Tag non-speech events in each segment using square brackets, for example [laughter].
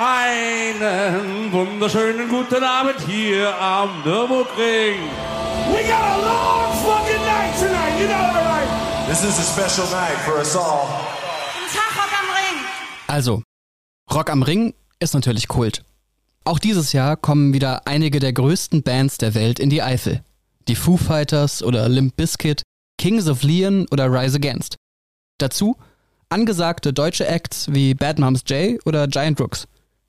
Einen wunderschönen guten Abend hier am Nürburgring. We got a long fucking night tonight, you know that right? This is a special night for us all. Guten Tag, Rock am Ring. Also, Rock am Ring ist natürlich Kult. Auch dieses Jahr kommen wieder einige der größten Bands der Welt in die Eifel. Die Foo Fighters oder Limp Bizkit, Kings of Leon oder Rise Against. Dazu angesagte deutsche Acts wie Bad Moms J oder Giant Rooks.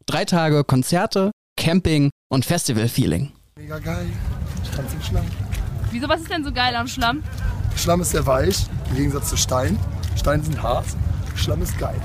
Drei Tage Konzerte, Camping und Festival-Feeling. Mega geil. Ich tanze im Schlamm. Wieso, was ist denn so geil am Schlamm? Schlamm ist sehr weich, im Gegensatz zu Stein. Steine sind hart, Schlamm ist geil.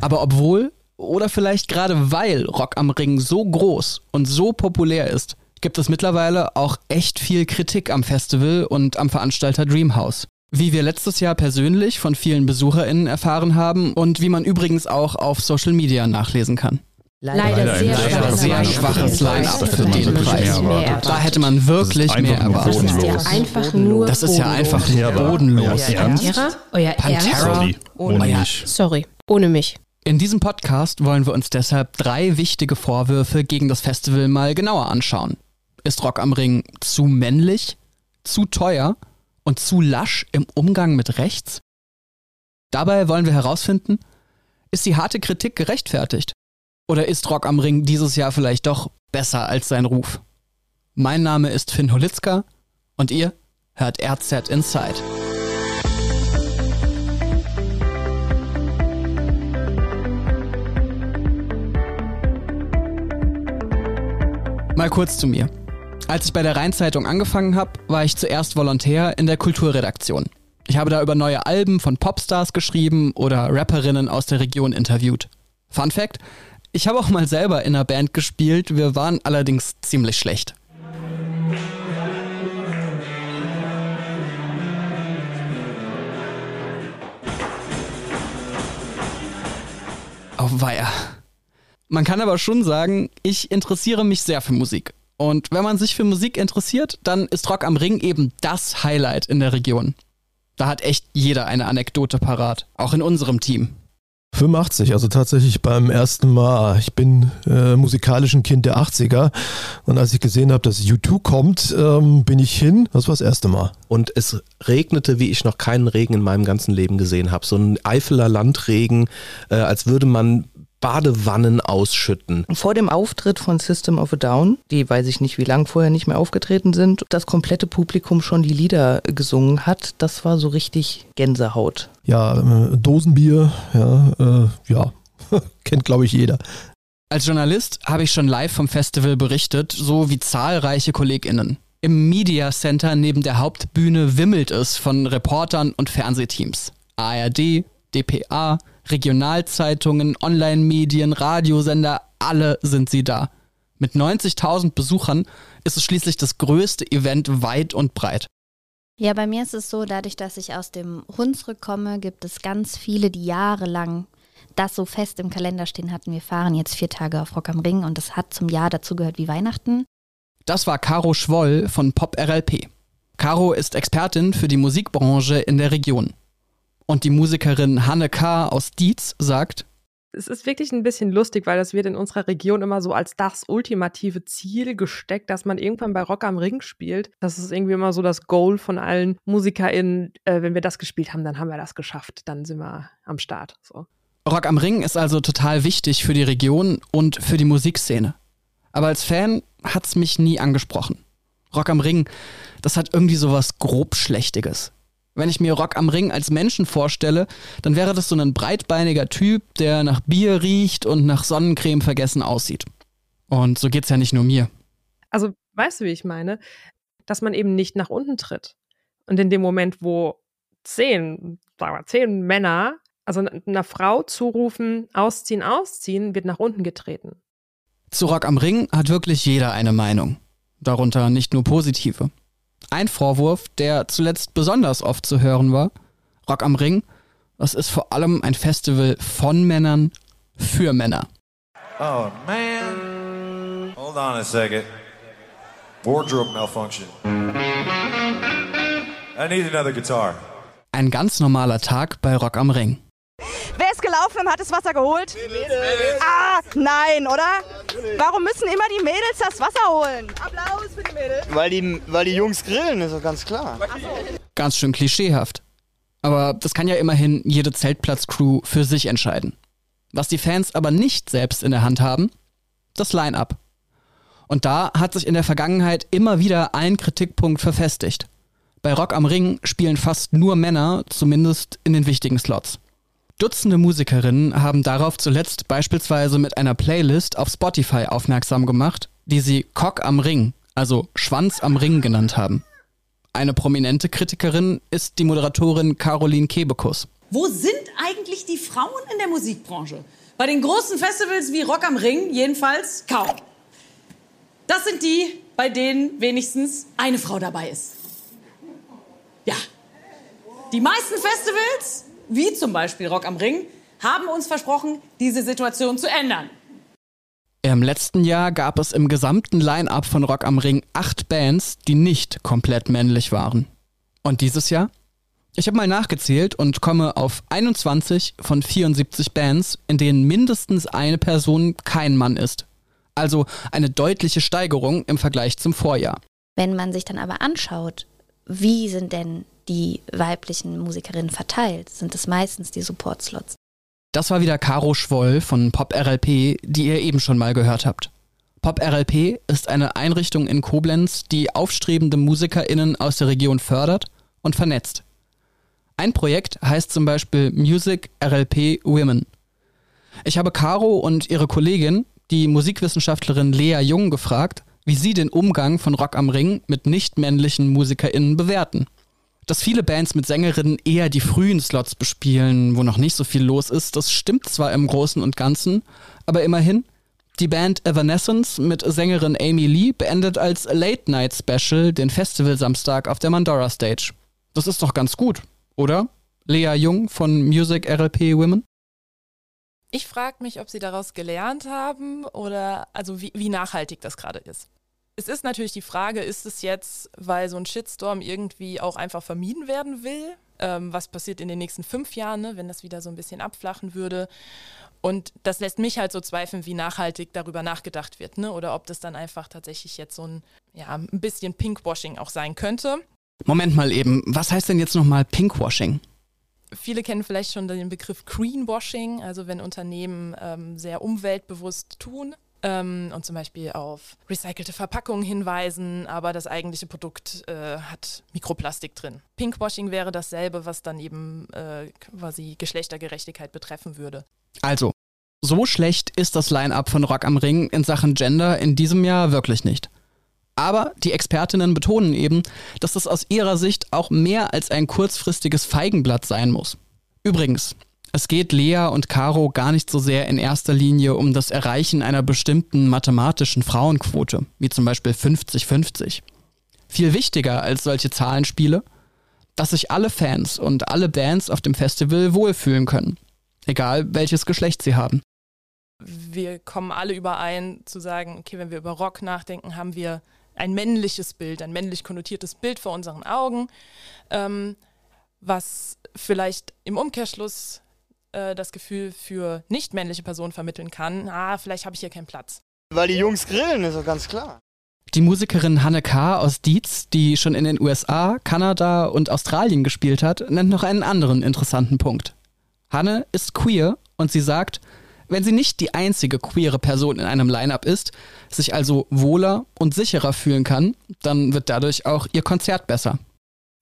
Aber obwohl oder vielleicht gerade weil Rock am Ring so groß und so populär ist, gibt es mittlerweile auch echt viel Kritik am Festival und am Veranstalter Dreamhouse. Wie wir letztes Jahr persönlich von vielen BesucherInnen erfahren haben und wie man übrigens auch auf Social Media nachlesen kann. Leider, Leider sehr, ein schwaches sehr Line-up schwaches für den Line-up Preis. für den Da hätte Preis. Da hätte man wirklich mehr erwartet. Das ist ja einfach nur Das ist ja einfach bodenlos. bodenlos. Euer Pantera? Euer Pantera? Ernst? Ohne mich. Sorry, ohne mich. In diesem Podcast wollen wir uns deshalb drei wichtige Vorwürfe gegen das Festival mal genauer anschauen. Ist Rock am Ring zu männlich, zu teuer und zu lasch im Umgang mit rechts? Dabei wollen wir herausfinden, ist die harte Kritik gerechtfertigt? Oder ist Rock am Ring dieses Jahr vielleicht doch besser als sein Ruf? Mein Name ist Finn Holitzka und ihr hört RZ Inside. Mal kurz zu mir. Als ich bei der Rheinzeitung angefangen habe, war ich zuerst Volontär in der Kulturredaktion. Ich habe da über neue Alben von Popstars geschrieben oder Rapperinnen aus der Region interviewt. Fun Fact: Ich habe auch mal selber in einer Band gespielt, wir waren allerdings ziemlich schlecht. Auf Weiher. Man kann aber schon sagen, ich interessiere mich sehr für Musik. Und wenn man sich für Musik interessiert, dann ist Rock am Ring eben das Highlight in der Region. Da hat echt jeder eine Anekdote parat, auch in unserem Team. 85, also tatsächlich beim ersten Mal. Ich bin äh, musikalisch ein Kind der 80er und als ich gesehen habe, dass U2 kommt, ähm, bin ich hin. Das war das erste Mal. Und es regnete, wie ich noch keinen Regen in meinem ganzen Leben gesehen habe. So ein Eifeler Landregen, äh, als würde man Badewannen ausschütten. Vor dem Auftritt von System of a Down, die weiß ich nicht, wie lang vorher nicht mehr aufgetreten sind, das komplette Publikum schon die Lieder gesungen hat, das war so richtig Gänsehaut. Ja, äh, Dosenbier, ja, äh, ja, [laughs] kennt glaube ich jeder. Als Journalist habe ich schon live vom Festival berichtet, so wie zahlreiche KollegInnen. Im Media Center neben der Hauptbühne wimmelt es von Reportern und Fernsehteams. ARD, dpa, Regionalzeitungen, Online-Medien, Radiosender, alle sind sie da. Mit 90.000 Besuchern ist es schließlich das größte Event weit und breit. Ja, bei mir ist es so, dadurch, dass ich aus dem Hunsrück komme, gibt es ganz viele, die jahrelang das so fest im Kalender stehen hatten. Wir fahren jetzt vier Tage auf Rock am Ring und das hat zum Jahr dazugehört wie Weihnachten. Das war Caro Schwoll von Pop RLP. Caro ist Expertin für die Musikbranche in der Region. Und die Musikerin Hanne K. aus Dietz sagt, es ist wirklich ein bisschen lustig, weil das wird in unserer Region immer so als das ultimative Ziel gesteckt, dass man irgendwann bei Rock am Ring spielt. Das ist irgendwie immer so das Goal von allen MusikerInnen. Äh, wenn wir das gespielt haben, dann haben wir das geschafft. Dann sind wir am Start. So. Rock am Ring ist also total wichtig für die Region und für die Musikszene. Aber als Fan hat's mich nie angesprochen. Rock am Ring, das hat irgendwie sowas grobschlächtiges. Wenn ich mir Rock am Ring als Menschen vorstelle, dann wäre das so ein breitbeiniger Typ, der nach Bier riecht und nach Sonnencreme vergessen aussieht. Und so geht's ja nicht nur mir. Also, weißt du, wie ich meine? Dass man eben nicht nach unten tritt. Und in dem Moment, wo zehn, sagen wir, zehn Männer, also einer Frau zurufen, ausziehen, ausziehen, wird nach unten getreten. Zu Rock am Ring hat wirklich jeder eine Meinung. Darunter nicht nur positive. Ein Vorwurf, der zuletzt besonders oft zu hören war, Rock am Ring, das ist vor allem ein Festival von Männern für Männer. Oh man. Hold on a second. Wardrobe malfunction. I need another guitar. Ein ganz normaler Tag bei Rock am Ring. Wer ist gelaufen und hat das Wasser geholt? Ah, nein, oder? Warum müssen immer die Mädels das Wasser holen? Applaus für die Mädels. Weil die, weil die Jungs grillen, ist doch ganz klar. Ganz schön klischeehaft. Aber das kann ja immerhin jede Zeltplatz-Crew für sich entscheiden. Was die Fans aber nicht selbst in der Hand haben, das Line-up. Und da hat sich in der Vergangenheit immer wieder ein Kritikpunkt verfestigt. Bei Rock am Ring spielen fast nur Männer, zumindest in den wichtigen Slots. Dutzende Musikerinnen haben darauf zuletzt beispielsweise mit einer Playlist auf Spotify aufmerksam gemacht, die sie Cock am Ring, also Schwanz am Ring genannt haben. Eine prominente Kritikerin ist die Moderatorin Caroline Kebekus. Wo sind eigentlich die Frauen in der Musikbranche? Bei den großen Festivals wie Rock am Ring jedenfalls kaum. Das sind die, bei denen wenigstens eine Frau dabei ist. Ja. Die meisten Festivals, wie zum Beispiel Rock am Ring, haben uns versprochen, diese Situation zu ändern. Im letzten Jahr gab es im gesamten Line-up von Rock am Ring acht Bands, die nicht komplett männlich waren. Und dieses Jahr? Ich habe mal nachgezählt und komme auf 21 von 74 Bands, in denen mindestens eine Person kein Mann ist. Also eine deutliche Steigerung im Vergleich zum Vorjahr. Wenn man sich dann aber anschaut, wie sind denn die weiblichen Musikerinnen verteilt, sind es meistens die Support-Slots. Das war wieder Caro Schwoll von Pop RLP, die ihr eben schon mal gehört habt. Pop RLP ist eine Einrichtung in Koblenz, die aufstrebende MusikerInnen aus der Region fördert und vernetzt. Ein Projekt heißt zum Beispiel Music RLP Women. Ich habe Caro und ihre Kollegin, die Musikwissenschaftlerin Lea Jung, gefragt, wie sie den Umgang von Rock am Ring mit nicht-männlichen MusikerInnen bewerten. Dass viele Bands mit Sängerinnen eher die frühen Slots bespielen, wo noch nicht so viel los ist, das stimmt zwar im Großen und Ganzen, aber immerhin, die Band Evanescence mit Sängerin Amy Lee beendet als Late Night Special den Festival-Samstag auf der Mandora Stage. Das ist doch ganz gut, oder? Lea Jung von Music RLP Women? Ich frage mich, ob sie daraus gelernt haben oder also wie, wie nachhaltig das gerade ist. Es ist natürlich die Frage, ist es jetzt, weil so ein Shitstorm irgendwie auch einfach vermieden werden will? Ähm, was passiert in den nächsten fünf Jahren, ne, wenn das wieder so ein bisschen abflachen würde? Und das lässt mich halt so zweifeln, wie nachhaltig darüber nachgedacht wird, ne? Oder ob das dann einfach tatsächlich jetzt so ein, ja, ein bisschen Pinkwashing auch sein könnte. Moment mal eben, was heißt denn jetzt nochmal Pinkwashing? Viele kennen vielleicht schon den Begriff Greenwashing, also wenn Unternehmen ähm, sehr umweltbewusst tun ähm, und zum Beispiel auf recycelte Verpackungen hinweisen, aber das eigentliche Produkt äh, hat Mikroplastik drin. Pinkwashing wäre dasselbe, was dann eben äh, quasi Geschlechtergerechtigkeit betreffen würde. Also, so schlecht ist das Line-up von Rock am Ring in Sachen Gender in diesem Jahr wirklich nicht. Aber die Expertinnen betonen eben, dass das aus ihrer Sicht auch mehr als ein kurzfristiges Feigenblatt sein muss. Übrigens, es geht Lea und Caro gar nicht so sehr in erster Linie um das Erreichen einer bestimmten mathematischen Frauenquote, wie zum Beispiel 50-50. Viel wichtiger als solche Zahlenspiele, dass sich alle Fans und alle Bands auf dem Festival wohlfühlen können, egal welches Geschlecht sie haben. Wir kommen alle überein zu sagen, okay, wenn wir über Rock nachdenken, haben wir ein männliches Bild, ein männlich konnotiertes Bild vor unseren Augen, ähm, was vielleicht im Umkehrschluss äh, das Gefühl für nicht männliche Personen vermitteln kann, ah, vielleicht habe ich hier keinen Platz. Weil die Jungs grillen, ist doch ganz klar. Die Musikerin Hanne K. aus Dietz, die schon in den USA, Kanada und Australien gespielt hat, nennt noch einen anderen interessanten Punkt. Hanne ist queer und sie sagt, wenn sie nicht die einzige queere Person in einem Line-up ist, sich also wohler und sicherer fühlen kann, dann wird dadurch auch ihr Konzert besser.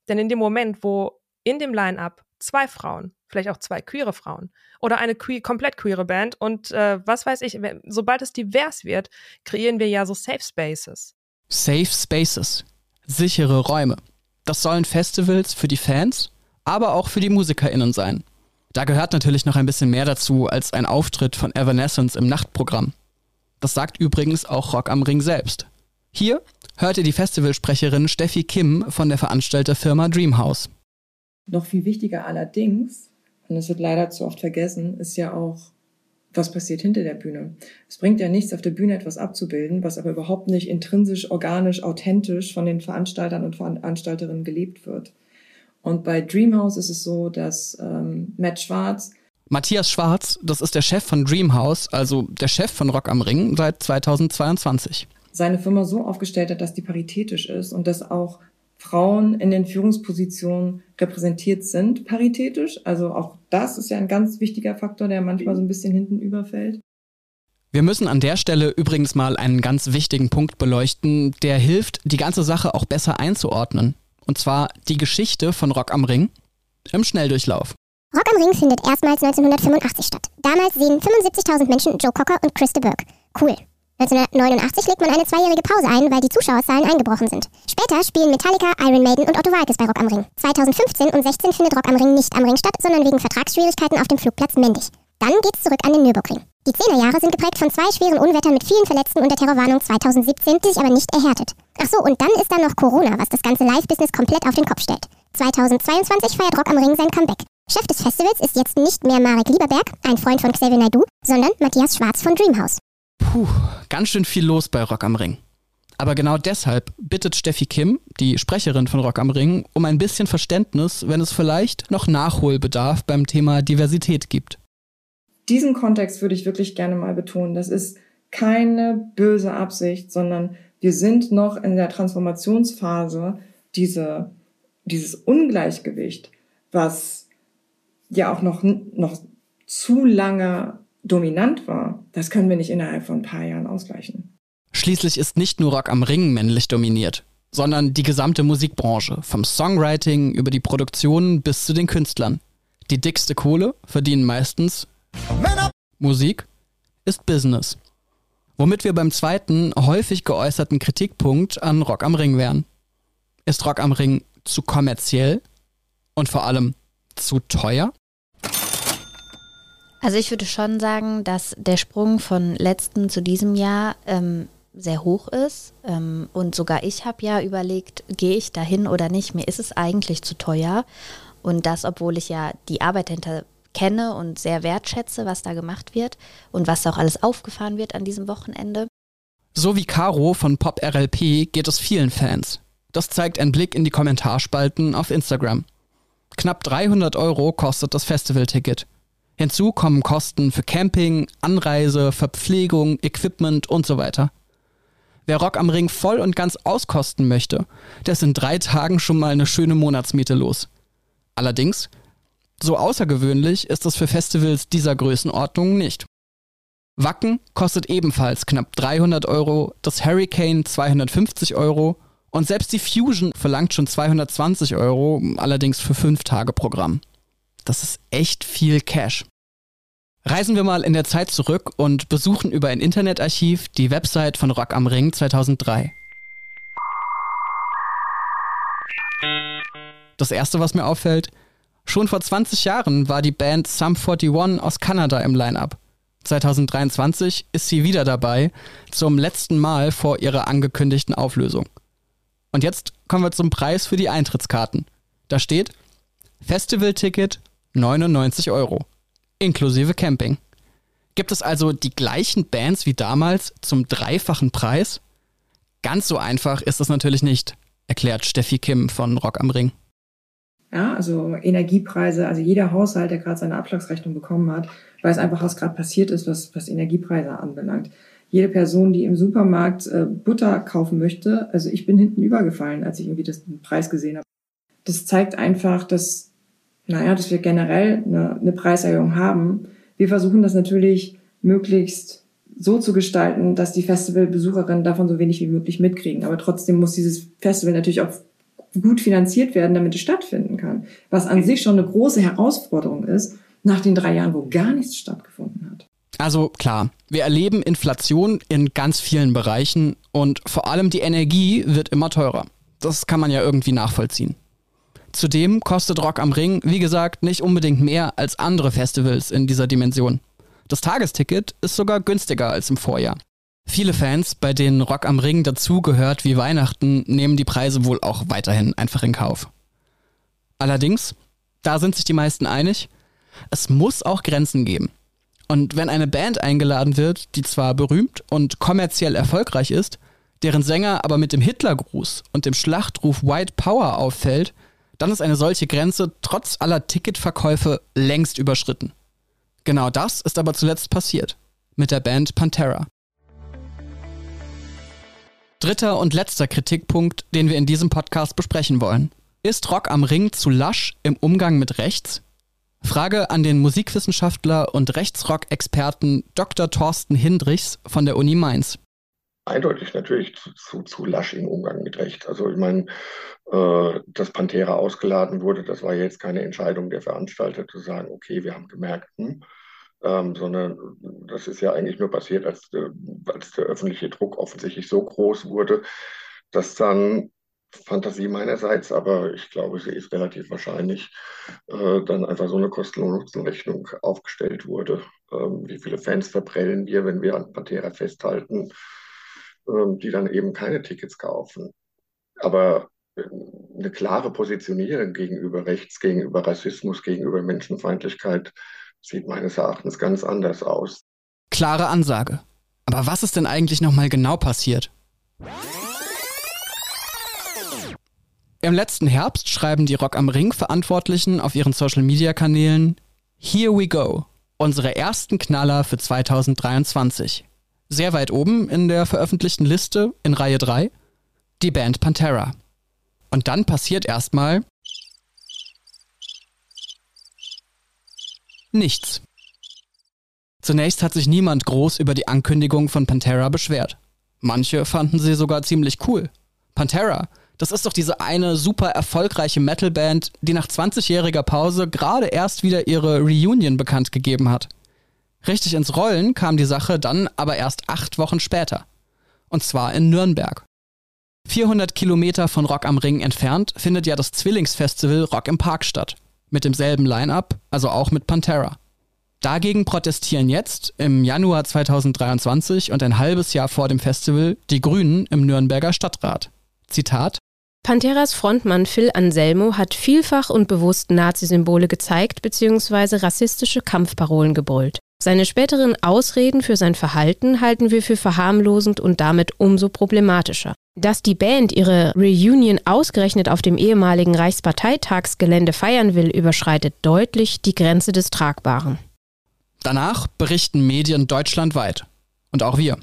Denn in dem Moment, wo in dem Line-up zwei Frauen, vielleicht auch zwei queere Frauen oder eine queer, komplett queere Band und äh, was weiß ich, sobald es divers wird, kreieren wir ja so Safe Spaces. Safe Spaces, sichere Räume. Das sollen Festivals für die Fans, aber auch für die MusikerInnen sein. Da gehört natürlich noch ein bisschen mehr dazu als ein Auftritt von Evanescence im Nachtprogramm. Das sagt übrigens auch Rock am Ring selbst. Hier hört ihr die Festivalsprecherin Steffi Kim von der Veranstalterfirma Dreamhouse. Noch viel wichtiger allerdings, und das wird leider zu oft vergessen, ist ja auch, was passiert hinter der Bühne. Es bringt ja nichts, auf der Bühne etwas abzubilden, was aber überhaupt nicht intrinsisch, organisch, authentisch von den Veranstaltern und Veranstalterinnen gelebt wird. Und bei Dreamhouse ist es so, dass ähm, Matt Schwarz Matthias Schwarz, das ist der Chef von Dreamhouse, also der Chef von Rock am Ring seit 2022. Seine Firma so aufgestellt hat, dass die paritätisch ist und dass auch Frauen in den Führungspositionen repräsentiert sind, paritätisch. Also auch das ist ja ein ganz wichtiger Faktor, der manchmal so ein bisschen hinten überfällt. Wir müssen an der Stelle übrigens mal einen ganz wichtigen Punkt beleuchten, der hilft, die ganze Sache auch besser einzuordnen. Und zwar die Geschichte von Rock am Ring im Schnelldurchlauf. Rock am Ring findet erstmals 1985 statt. Damals sehen 75.000 Menschen Joe Cocker und Chris de Burgh. Cool. 1989 legt man eine zweijährige Pause ein, weil die Zuschauerzahlen eingebrochen sind. Später spielen Metallica, Iron Maiden und Otto Walkes bei Rock am Ring. 2015 und 16 findet Rock am Ring nicht am Ring statt, sondern wegen Vertragsschwierigkeiten auf dem Flugplatz Mendig. Dann geht's zurück an den Nürburgring. Die Zehnerjahre sind geprägt von zwei schweren Unwettern mit vielen Verletzten und der Terrorwarnung 2017, die sich aber nicht erhärtet. Ach so, und dann ist da noch Corona, was das ganze Live-Business komplett auf den Kopf stellt. 2022 feiert Rock am Ring sein Comeback. Chef des Festivals ist jetzt nicht mehr Marek Lieberberg, ein Freund von Xavier Naidoo, sondern Matthias Schwarz von Dreamhouse. Puh, ganz schön viel los bei Rock am Ring. Aber genau deshalb bittet Steffi Kim, die Sprecherin von Rock am Ring, um ein bisschen Verständnis, wenn es vielleicht noch Nachholbedarf beim Thema Diversität gibt. Diesen Kontext würde ich wirklich gerne mal betonen. Das ist keine böse Absicht, sondern wir sind noch in der Transformationsphase, diese, dieses Ungleichgewicht, was ja auch noch, noch zu lange dominant war, das können wir nicht innerhalb von ein paar Jahren ausgleichen. Schließlich ist nicht nur Rock am Ring männlich dominiert, sondern die gesamte Musikbranche, vom Songwriting über die Produktion bis zu den Künstlern. Die dickste Kohle verdienen meistens Männer. Musik ist Business. Womit wir beim zweiten häufig geäußerten Kritikpunkt an Rock am Ring wären. Ist Rock am Ring zu kommerziell und vor allem zu teuer? Also ich würde schon sagen, dass der Sprung von letztem zu diesem Jahr ähm, sehr hoch ist. Ähm, und sogar ich habe ja überlegt, gehe ich dahin oder nicht. Mir ist es eigentlich zu teuer. Und das, obwohl ich ja die Arbeit hinter kenne und sehr wertschätze, was da gemacht wird und was auch alles aufgefahren wird an diesem Wochenende. So wie Caro von Pop RLP geht es vielen Fans. Das zeigt ein Blick in die Kommentarspalten auf Instagram. Knapp 300 Euro kostet das Festivalticket. Hinzu kommen Kosten für Camping, Anreise, Verpflegung, Equipment und so weiter. Wer Rock am Ring voll und ganz auskosten möchte, der ist in drei Tagen schon mal eine schöne Monatsmiete los. Allerdings, so außergewöhnlich ist es für Festivals dieser Größenordnung nicht. Wacken kostet ebenfalls knapp 300 Euro, das Hurricane 250 Euro und selbst die Fusion verlangt schon 220 Euro, allerdings für 5 Tage Programm. Das ist echt viel Cash. Reisen wir mal in der Zeit zurück und besuchen über ein Internetarchiv die Website von Rock am Ring 2003. Das erste, was mir auffällt, schon vor 20 Jahren war die Band Sum 41 aus Kanada im Line-up. 2023 ist sie wieder dabei, zum letzten Mal vor ihrer angekündigten Auflösung. Und jetzt kommen wir zum Preis für die Eintrittskarten. Da steht Festivalticket 99 Euro, inklusive Camping. Gibt es also die gleichen Bands wie damals zum dreifachen Preis? Ganz so einfach ist das natürlich nicht, erklärt Steffi Kim von Rock am Ring. Ja, also Energiepreise, also jeder Haushalt, der gerade seine Abschlagsrechnung bekommen hat, weiß einfach, was gerade passiert ist, was, was Energiepreise anbelangt. Jede Person, die im Supermarkt äh, Butter kaufen möchte, also ich bin hinten übergefallen, als ich irgendwie das, den Preis gesehen habe. Das zeigt einfach, dass naja, dass wir generell eine, eine Preiserhöhung haben. Wir versuchen das natürlich möglichst so zu gestalten, dass die Festivalbesucherinnen davon so wenig wie möglich mitkriegen. Aber trotzdem muss dieses Festival natürlich auch gut finanziert werden, damit es stattfinden kann. Was an sich schon eine große Herausforderung ist, nach den drei Jahren, wo gar nichts stattgefunden hat. Also klar, wir erleben Inflation in ganz vielen Bereichen und vor allem die Energie wird immer teurer. Das kann man ja irgendwie nachvollziehen. Zudem kostet Rock am Ring, wie gesagt, nicht unbedingt mehr als andere Festivals in dieser Dimension. Das Tagesticket ist sogar günstiger als im Vorjahr. Viele Fans, bei denen Rock am Ring dazugehört wie Weihnachten, nehmen die Preise wohl auch weiterhin einfach in Kauf. Allerdings, da sind sich die meisten einig, es muss auch Grenzen geben. Und wenn eine Band eingeladen wird, die zwar berühmt und kommerziell erfolgreich ist, deren Sänger aber mit dem Hitlergruß und dem Schlachtruf White Power auffällt, dann ist eine solche Grenze trotz aller Ticketverkäufe längst überschritten. Genau das ist aber zuletzt passiert. Mit der Band Pantera. Dritter und letzter Kritikpunkt, den wir in diesem Podcast besprechen wollen. Ist Rock am Ring zu lasch im Umgang mit rechts? Frage an den Musikwissenschaftler und Rechtsrock-Experten Dr. Thorsten Hindrichs von der Uni Mainz. Eindeutig natürlich zu, zu, zu lasch im Umgang mit Recht. Also ich meine, äh, dass Pantera ausgeladen wurde, das war jetzt keine Entscheidung der Veranstalter zu sagen, okay, wir haben gemerkt, hm, ähm, sondern das ist ja eigentlich nur passiert, als, äh, als der öffentliche Druck offensichtlich so groß wurde, dass dann Fantasie meinerseits, aber ich glaube, sie ist relativ wahrscheinlich, äh, dann einfach so eine Kosten-Nutzen-Rechnung aufgestellt wurde. Ähm, wie viele Fans verprellen wir, wenn wir an Pantera festhalten, die dann eben keine Tickets kaufen. Aber äh, eine klare Positionierung gegenüber Rechts, gegenüber Rassismus, gegenüber Menschenfeindlichkeit sieht meines Erachtens ganz anders aus. Klare Ansage. Aber was ist denn eigentlich nochmal genau passiert? Im letzten Herbst schreiben die Rock am Ring Verantwortlichen auf ihren Social Media Kanälen Here we go. Unsere ersten Knaller für 2023. Sehr weit oben in der veröffentlichten Liste in Reihe 3 die Band Pantera. Und dann passiert erstmal nichts. Zunächst hat sich niemand groß über die Ankündigung von Pantera beschwert. Manche fanden sie sogar ziemlich cool. Pantera, das ist doch diese eine super erfolgreiche Metalband, die nach 20-jähriger Pause gerade erst wieder ihre Reunion bekannt gegeben hat. Richtig ins Rollen kam die Sache dann aber erst acht Wochen später. Und zwar in Nürnberg. 400 Kilometer von Rock am Ring entfernt findet ja das Zwillingsfestival Rock im Park statt. Mit demselben Line-up, also auch mit Pantera. Dagegen protestieren jetzt, im Januar 2023 und ein halbes Jahr vor dem Festival, die Grünen im Nürnberger Stadtrat. Zitat Panteras Frontmann Phil Anselmo hat vielfach und bewusst Nazi-Symbole gezeigt bzw. rassistische Kampfparolen gebrüllt. Seine späteren Ausreden für sein Verhalten halten wir für verharmlosend und damit umso problematischer. Dass die Band ihre Reunion ausgerechnet auf dem ehemaligen Reichsparteitagsgelände feiern will, überschreitet deutlich die Grenze des Tragbaren. Danach berichten Medien deutschlandweit. Und auch wir.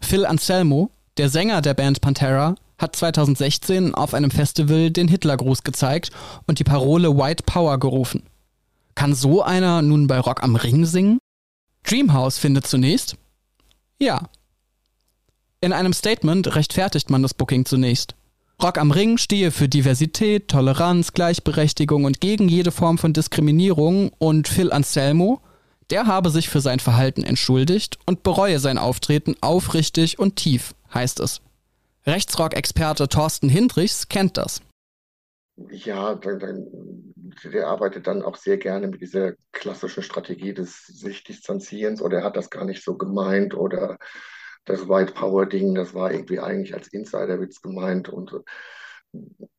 Phil Anselmo, der Sänger der Band Pantera, hat 2016 auf einem Festival den Hitlergruß gezeigt und die Parole White Power gerufen. Kann so einer nun bei Rock am Ring singen? Dreamhouse findet zunächst, ja. In einem Statement rechtfertigt man das Booking zunächst. Rock am Ring stehe für Diversität, Toleranz, Gleichberechtigung und gegen jede Form von Diskriminierung und Phil Anselmo, der habe sich für sein Verhalten entschuldigt und bereue sein Auftreten aufrichtig und tief, heißt es. Rechtsrock-Experte Thorsten Hindrichs kennt das. Ja, dann, dann, der arbeitet dann auch sehr gerne mit dieser klassischen Strategie des sich Distanzierens oder er hat das gar nicht so gemeint oder das White Power Ding, das war irgendwie eigentlich als Insiderwitz gemeint und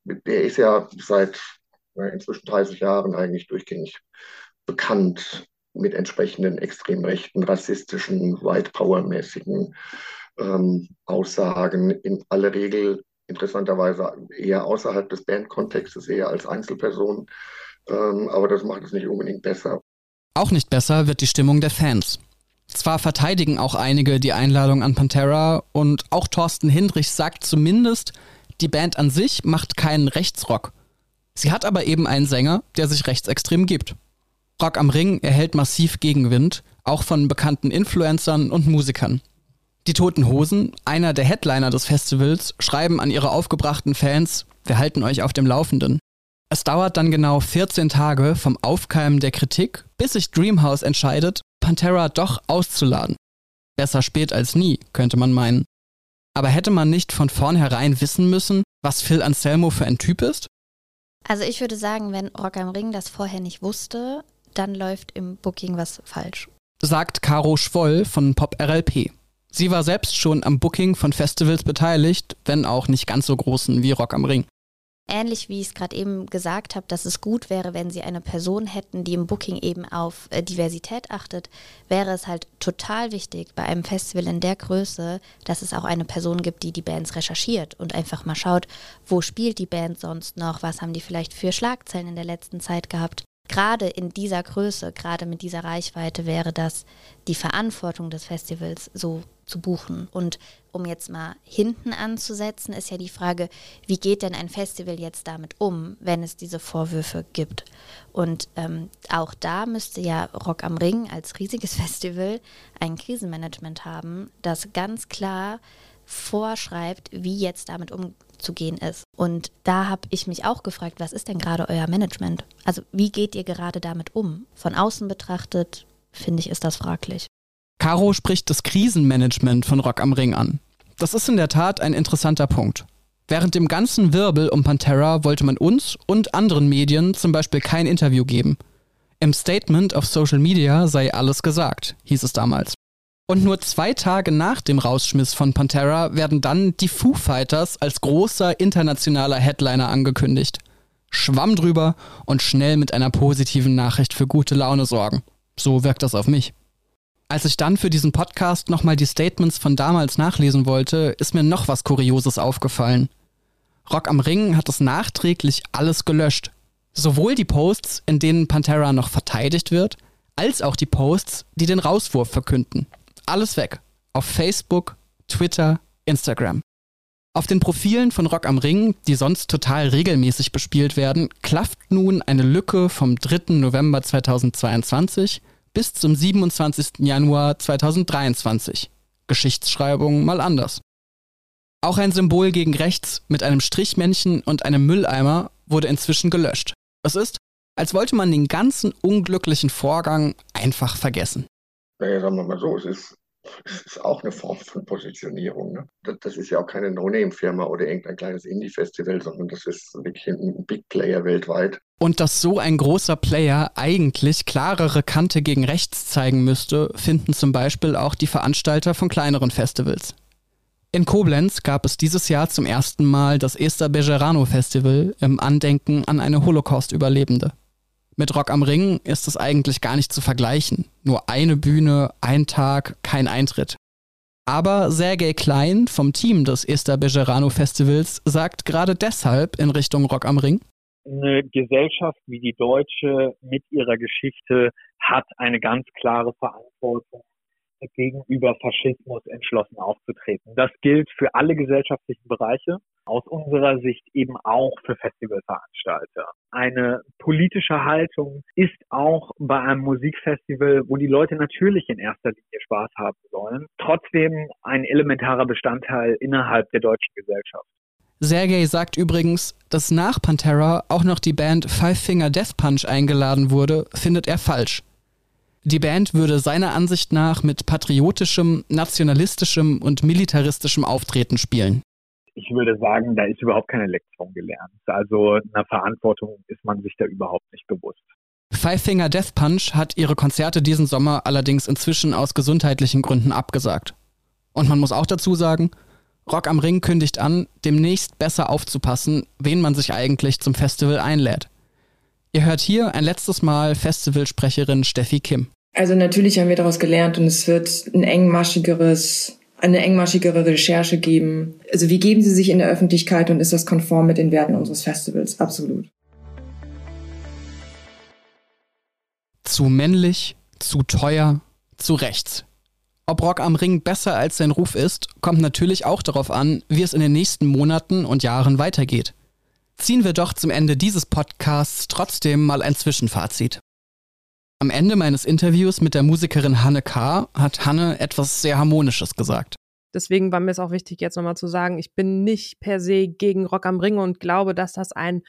der ist ja seit inzwischen 30 Jahren eigentlich durchgängig bekannt mit entsprechenden extrem rechten, rassistischen, White Power mäßigen ähm, Aussagen in aller Regel interessanterweise eher außerhalb des Bandkontextes, eher als Einzelperson. Ähm, aber das macht es nicht unbedingt besser. Auch nicht besser wird die Stimmung der Fans. Zwar verteidigen auch einige die Einladung an Pantera und auch Thorsten Hindrich sagt zumindest, die Band an sich macht keinen Rechtsrock. Sie hat aber eben einen Sänger, der sich rechtsextrem gibt. Rock am Ring erhält massiv Gegenwind, auch von bekannten Influencern und Musikern. Die Toten Hosen, einer der Headliner des Festivals, schreiben an ihre aufgebrachten Fans, wir halten euch auf dem Laufenden. Es dauert dann genau 14 Tage vom Aufkeimen der Kritik, bis sich Dreamhouse entscheidet, Pantera doch auszuladen. Besser spät als nie, könnte man meinen. Aber hätte man nicht von vornherein wissen müssen, was Phil Anselmo für ein Typ ist? Also ich würde sagen, wenn Rock am Ring das vorher nicht wusste, dann läuft im Booking was falsch. Sagt Caro Schwoll von Pop RLP. Sie war selbst schon am Booking von Festivals beteiligt, wenn auch nicht ganz so großen wie Rock am Ring. Ähnlich wie ich es gerade eben gesagt habe, dass es gut wäre, wenn sie eine Person hätten, die im Booking eben auf äh, Diversität achtet, wäre es halt total wichtig bei einem Festival in der Größe, dass es auch eine Person gibt, die die Bands recherchiert und einfach mal schaut, wo spielt die Band sonst noch, was haben die vielleicht für Schlagzeilen in der letzten Zeit gehabt. Gerade in dieser Größe, gerade mit dieser Reichweite wäre das die Verantwortung des Festivals so zu buchen. Und um jetzt mal hinten anzusetzen, ist ja die Frage, wie geht denn ein Festival jetzt damit um, wenn es diese Vorwürfe gibt? Und ähm, auch da müsste ja Rock am Ring als riesiges [laughs] Festival ein Krisenmanagement haben, das ganz klar vorschreibt, wie jetzt damit umzugehen ist. Und da habe ich mich auch gefragt, was ist denn gerade euer Management? Also wie geht ihr gerade damit um? Von außen betrachtet, finde ich, ist das fraglich. Caro spricht das Krisenmanagement von Rock am Ring an. Das ist in der Tat ein interessanter Punkt. Während dem ganzen Wirbel um Pantera wollte man uns und anderen Medien zum Beispiel kein Interview geben. Im Statement auf Social Media sei alles gesagt, hieß es damals. Und nur zwei Tage nach dem Rausschmiss von Pantera werden dann die Foo Fighters als großer internationaler Headliner angekündigt. Schwamm drüber und schnell mit einer positiven Nachricht für gute Laune sorgen. So wirkt das auf mich. Als ich dann für diesen Podcast nochmal die Statements von damals nachlesen wollte, ist mir noch was Kurioses aufgefallen. Rock am Ring hat es nachträglich alles gelöscht. Sowohl die Posts, in denen Pantera noch verteidigt wird, als auch die Posts, die den Rauswurf verkünden. Alles weg. Auf Facebook, Twitter, Instagram. Auf den Profilen von Rock am Ring, die sonst total regelmäßig bespielt werden, klafft nun eine Lücke vom 3. November 2022 bis zum 27. Januar 2023. Geschichtsschreibung mal anders. Auch ein Symbol gegen rechts mit einem Strichmännchen und einem Mülleimer wurde inzwischen gelöscht. Es ist, als wollte man den ganzen unglücklichen Vorgang einfach vergessen naja, sagen wir mal so, es ist, es ist auch eine Form von Positionierung. Ne? Das, das, ist ja auch keine No-Name-Firma oder irgendein kleines Indie-Festival, sondern das ist wirklich ein Big Player weltweit. Und dass so ein großer Player eigentlich klarere Kante gegen rechts zeigen müsste, finden zum Beispiel auch die Veranstalter von kleineren Festivals. In Koblenz gab es dieses Jahr zum ersten Mal das Esther Bejerano Festival im Andenken an eine Holocaust-Überlebende. Mit Rock am Ring ist es eigentlich gar nicht zu vergleichen. Nur eine Bühne, ein Tag, kein Eintritt. Aber Sergei Klein vom Team des Esther Bejerano Festivals sagt gerade deshalb in Richtung Rock am Ring. Eine Gesellschaft wie die deutsche mit ihrer Geschichte hat eine ganz klare Verantwortung gegenüber Faschismus entschlossen aufzutreten. Das gilt für alle gesellschaftlichen Bereiche, aus unserer Sicht eben auch für Festivalveranstalter. Eine politische Haltung ist auch bei einem Musikfestival, wo die Leute natürlich in erster Linie Spaß haben sollen, trotzdem ein elementarer Bestandteil innerhalb der deutschen Gesellschaft. Sergei sagt übrigens, dass nach Pantera auch noch die Band Five Finger Death Punch eingeladen wurde, findet er falsch. Die Band würde seiner Ansicht nach mit patriotischem, nationalistischem und militaristischem Auftreten spielen. Ich würde sagen, da ist überhaupt keine Lektion gelernt. Also einer Verantwortung ist man sich da überhaupt nicht bewusst. Five Finger Death Punch hat ihre Konzerte diesen Sommer allerdings inzwischen aus gesundheitlichen Gründen abgesagt. Und man muss auch dazu sagen, Rock am Ring kündigt an, demnächst besser aufzupassen, wen man sich eigentlich zum Festival einlädt. Ihr hört hier ein letztes Mal Festivalsprecherin Steffi Kim. Also natürlich haben wir daraus gelernt und es wird ein engmaschigeres, eine engmaschigere Recherche geben. Also wie geben Sie sich in der Öffentlichkeit und ist das konform mit den Werten unseres Festivals? Absolut. Zu männlich, zu teuer, zu rechts. Ob Rock am Ring besser als sein Ruf ist, kommt natürlich auch darauf an, wie es in den nächsten Monaten und Jahren weitergeht. Ziehen wir doch zum Ende dieses Podcasts trotzdem mal ein Zwischenfazit. Am Ende meines Interviews mit der Musikerin Hanne K. hat Hanne etwas sehr Harmonisches gesagt. Deswegen war mir es auch wichtig, jetzt nochmal zu sagen, ich bin nicht per se gegen Rock am Ring und glaube, dass das ein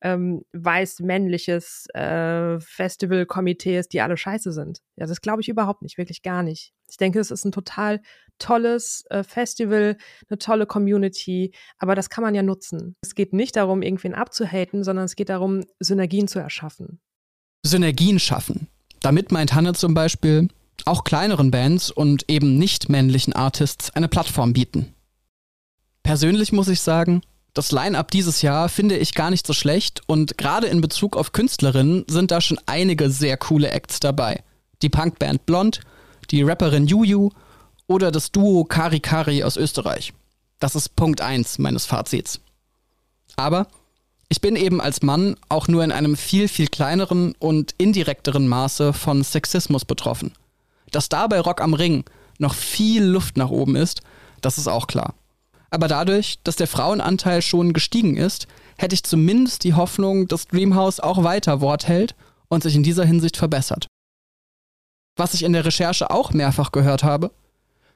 ähm, weiß-männliches äh, Festival-Komitee ist, die alle scheiße sind. Ja, das glaube ich überhaupt nicht, wirklich gar nicht. Ich denke, es ist ein total tolles äh, Festival, eine tolle Community, aber das kann man ja nutzen. Es geht nicht darum, irgendwen abzuhaten, sondern es geht darum, Synergien zu erschaffen. Synergien schaffen. Damit meint Hanne zum Beispiel, auch kleineren Bands und eben nicht männlichen Artists eine Plattform bieten. Persönlich muss ich sagen, das Line-up dieses Jahr finde ich gar nicht so schlecht und gerade in Bezug auf Künstlerinnen sind da schon einige sehr coole Acts dabei. Die Punkband Blond, die Rapperin Juju oder das Duo Kari Kari aus Österreich. Das ist Punkt 1 meines Fazits. Aber Ich bin eben als Mann auch nur in einem viel, viel kleineren und indirekteren Maße von Sexismus betroffen. Dass da bei Rock am Ring noch viel Luft nach oben ist, das ist auch klar. Aber dadurch, dass der Frauenanteil schon gestiegen ist, hätte ich zumindest die Hoffnung, dass Dreamhouse auch weiter Wort hält und sich in dieser Hinsicht verbessert. Was ich in der Recherche auch mehrfach gehört habe,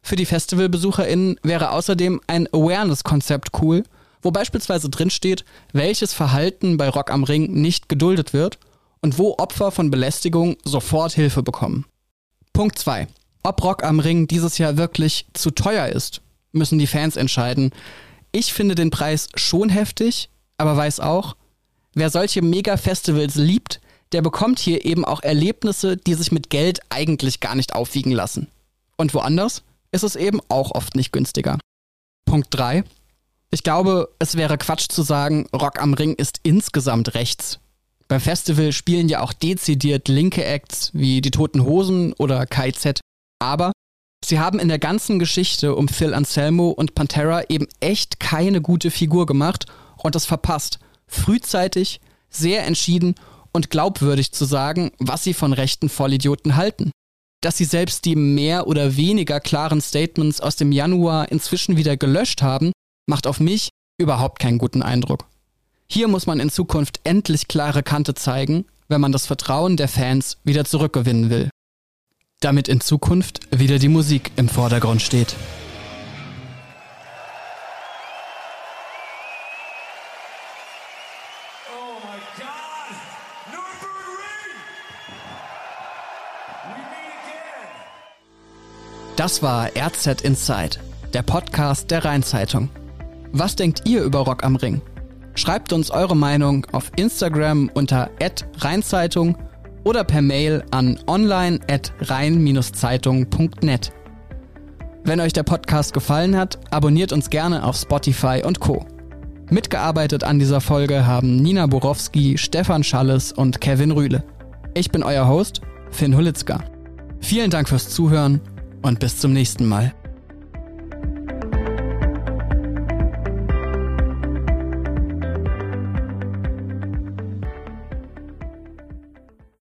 für die FestivalbesucherInnen wäre außerdem ein Awareness-Konzept cool, wo beispielsweise drinsteht, welches Verhalten bei Rock am Ring nicht geduldet wird und wo Opfer von Belästigung sofort Hilfe bekommen. Punkt 2. Ob Rock am Ring dieses Jahr wirklich zu teuer ist, müssen die Fans entscheiden. Ich finde den Preis schon heftig, aber weiß auch, wer solche Mega-Festivals liebt, der bekommt hier eben auch Erlebnisse, die sich mit Geld eigentlich gar nicht aufwiegen lassen. Und woanders ist es eben auch oft nicht günstiger. Punkt 3. Ich glaube, es wäre Quatsch zu sagen, Rock am Ring ist insgesamt rechts. Beim Festival spielen ja auch dezidiert linke Acts wie die Toten Hosen oder KZ. Aber sie haben in der ganzen Geschichte um Phil Anselmo und Pantera eben echt keine gute Figur gemacht und das verpasst, frühzeitig, sehr entschieden und glaubwürdig zu sagen, was sie von rechten Vollidioten halten. Dass sie selbst die mehr oder weniger klaren Statements aus dem Januar inzwischen wieder gelöscht haben, macht auf mich überhaupt keinen guten Eindruck. Hier muss man in Zukunft endlich klare Kante zeigen, wenn man das Vertrauen der Fans wieder zurückgewinnen will. Damit in Zukunft wieder die Musik im Vordergrund steht. Das war RZ Inside, der Podcast der Rheinzeitung. Was denkt ihr über Rock am Ring? Schreibt uns eure Meinung auf Instagram unter @rheinzeitung oder per Mail an online@rhein-zeitung.net. Wenn euch der Podcast gefallen hat, abonniert uns gerne auf Spotify und Co. Mitgearbeitet an dieser Folge haben Nina Borowski, Stefan Schalles und Kevin Rühle. Ich bin euer Host, Finn Hulitzka. Vielen Dank fürs Zuhören und bis zum nächsten Mal.